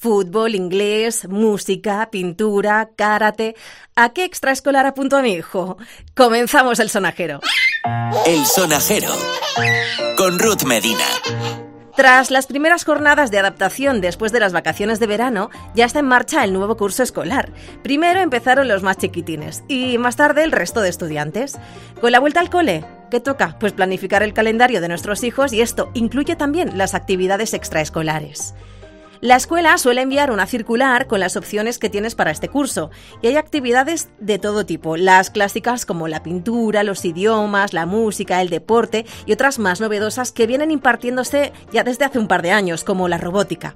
Fútbol, inglés, música, pintura, karate. ¿A qué extraescolar apunto a mi hijo? Comenzamos el sonajero. El sonajero. Con Ruth Medina. Tras las primeras jornadas de adaptación después de las vacaciones de verano, ya está en marcha el nuevo curso escolar. Primero empezaron los más chiquitines y más tarde el resto de estudiantes. Con la vuelta al cole, ¿qué toca? Pues planificar el calendario de nuestros hijos y esto incluye también las actividades extraescolares. La escuela suele enviar una circular con las opciones que tienes para este curso y hay actividades de todo tipo, las clásicas como la pintura, los idiomas, la música, el deporte y otras más novedosas que vienen impartiéndose ya desde hace un par de años, como la robótica.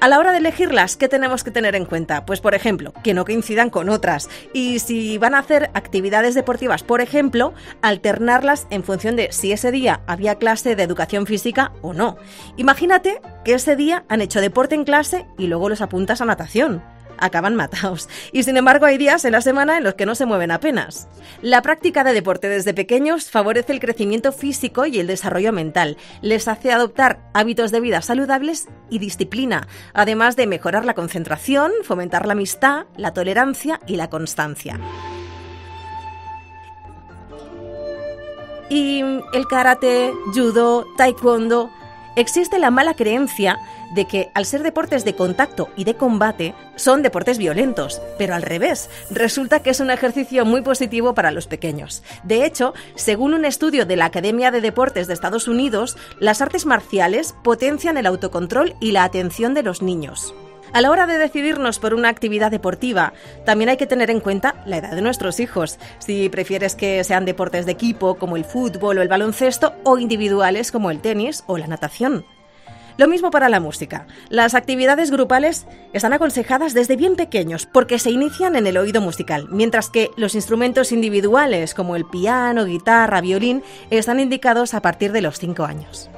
A la hora de elegirlas, ¿qué tenemos que tener en cuenta? Pues por ejemplo, que no coincidan con otras y si van a hacer actividades deportivas, por ejemplo, alternarlas en función de si ese día había clase de educación física o no. Imagínate que ese día han hecho deporte en clase y luego los apuntas a natación. Acaban matados. Y sin embargo hay días en la semana en los que no se mueven apenas. La práctica de deporte desde pequeños favorece el crecimiento físico y el desarrollo mental. Les hace adoptar hábitos de vida saludables y disciplina, además de mejorar la concentración, fomentar la amistad, la tolerancia y la constancia. Y el karate, judo, taekwondo, Existe la mala creencia de que al ser deportes de contacto y de combate son deportes violentos, pero al revés, resulta que es un ejercicio muy positivo para los pequeños. De hecho, según un estudio de la Academia de Deportes de Estados Unidos, las artes marciales potencian el autocontrol y la atención de los niños. A la hora de decidirnos por una actividad deportiva, también hay que tener en cuenta la edad de nuestros hijos. Si prefieres que sean deportes de equipo como el fútbol o el baloncesto o individuales como el tenis o la natación. Lo mismo para la música. Las actividades grupales están aconsejadas desde bien pequeños porque se inician en el oído musical, mientras que los instrumentos individuales como el piano, guitarra, violín están indicados a partir de los 5 años.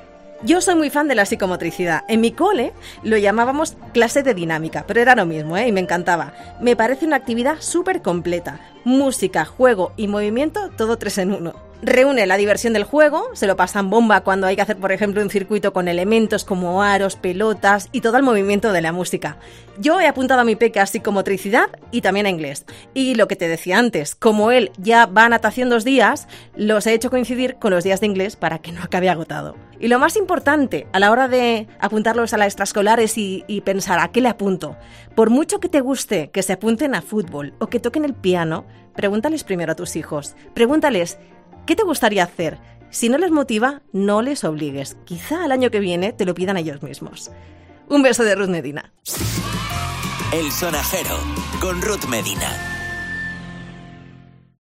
Yo soy muy fan de la psicomotricidad. En mi cole lo llamábamos clase de dinámica, pero era lo mismo, ¿eh? Y me encantaba. Me parece una actividad súper completa. Música, juego y movimiento, todo tres en uno reúne la diversión del juego, se lo pasan bomba cuando hay que hacer, por ejemplo, un circuito con elementos como aros, pelotas y todo el movimiento de la música. Yo he apuntado a mi peque a psicomotricidad y también a inglés. Y lo que te decía antes, como él ya va a natación dos días, los he hecho coincidir con los días de inglés para que no acabe agotado. Y lo más importante a la hora de apuntarlos a las extraescolares y, y pensar a qué le apunto, por mucho que te guste que se apunten a fútbol o que toquen el piano, pregúntales primero a tus hijos. Pregúntales ¿Qué te gustaría hacer? Si no les motiva, no les obligues. Quizá al año que viene te lo pidan ellos mismos. Un beso de Ruth Medina. El sonajero con Ruth Medina.